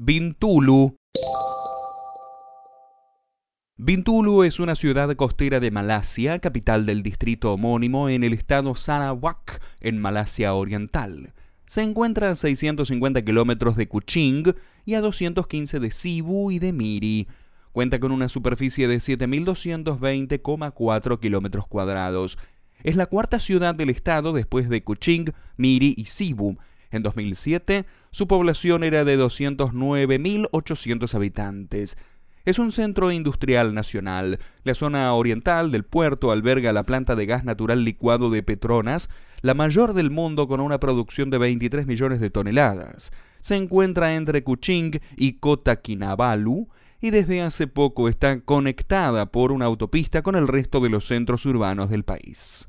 Bintulu. Bintulu es una ciudad costera de Malasia, capital del distrito homónimo en el estado Sarawak, en Malasia Oriental. Se encuentra a 650 kilómetros de Kuching y a 215 de Sibu y de Miri. Cuenta con una superficie de 7.220,4 kilómetros cuadrados. Es la cuarta ciudad del estado después de Kuching, Miri y Sibu en 2007, su población era de 209.800 habitantes. Es un centro industrial nacional. La zona oriental del puerto alberga la planta de gas natural licuado de Petronas, la mayor del mundo con una producción de 23 millones de toneladas. Se encuentra entre Kuching y Kota Kinabalu y desde hace poco está conectada por una autopista con el resto de los centros urbanos del país.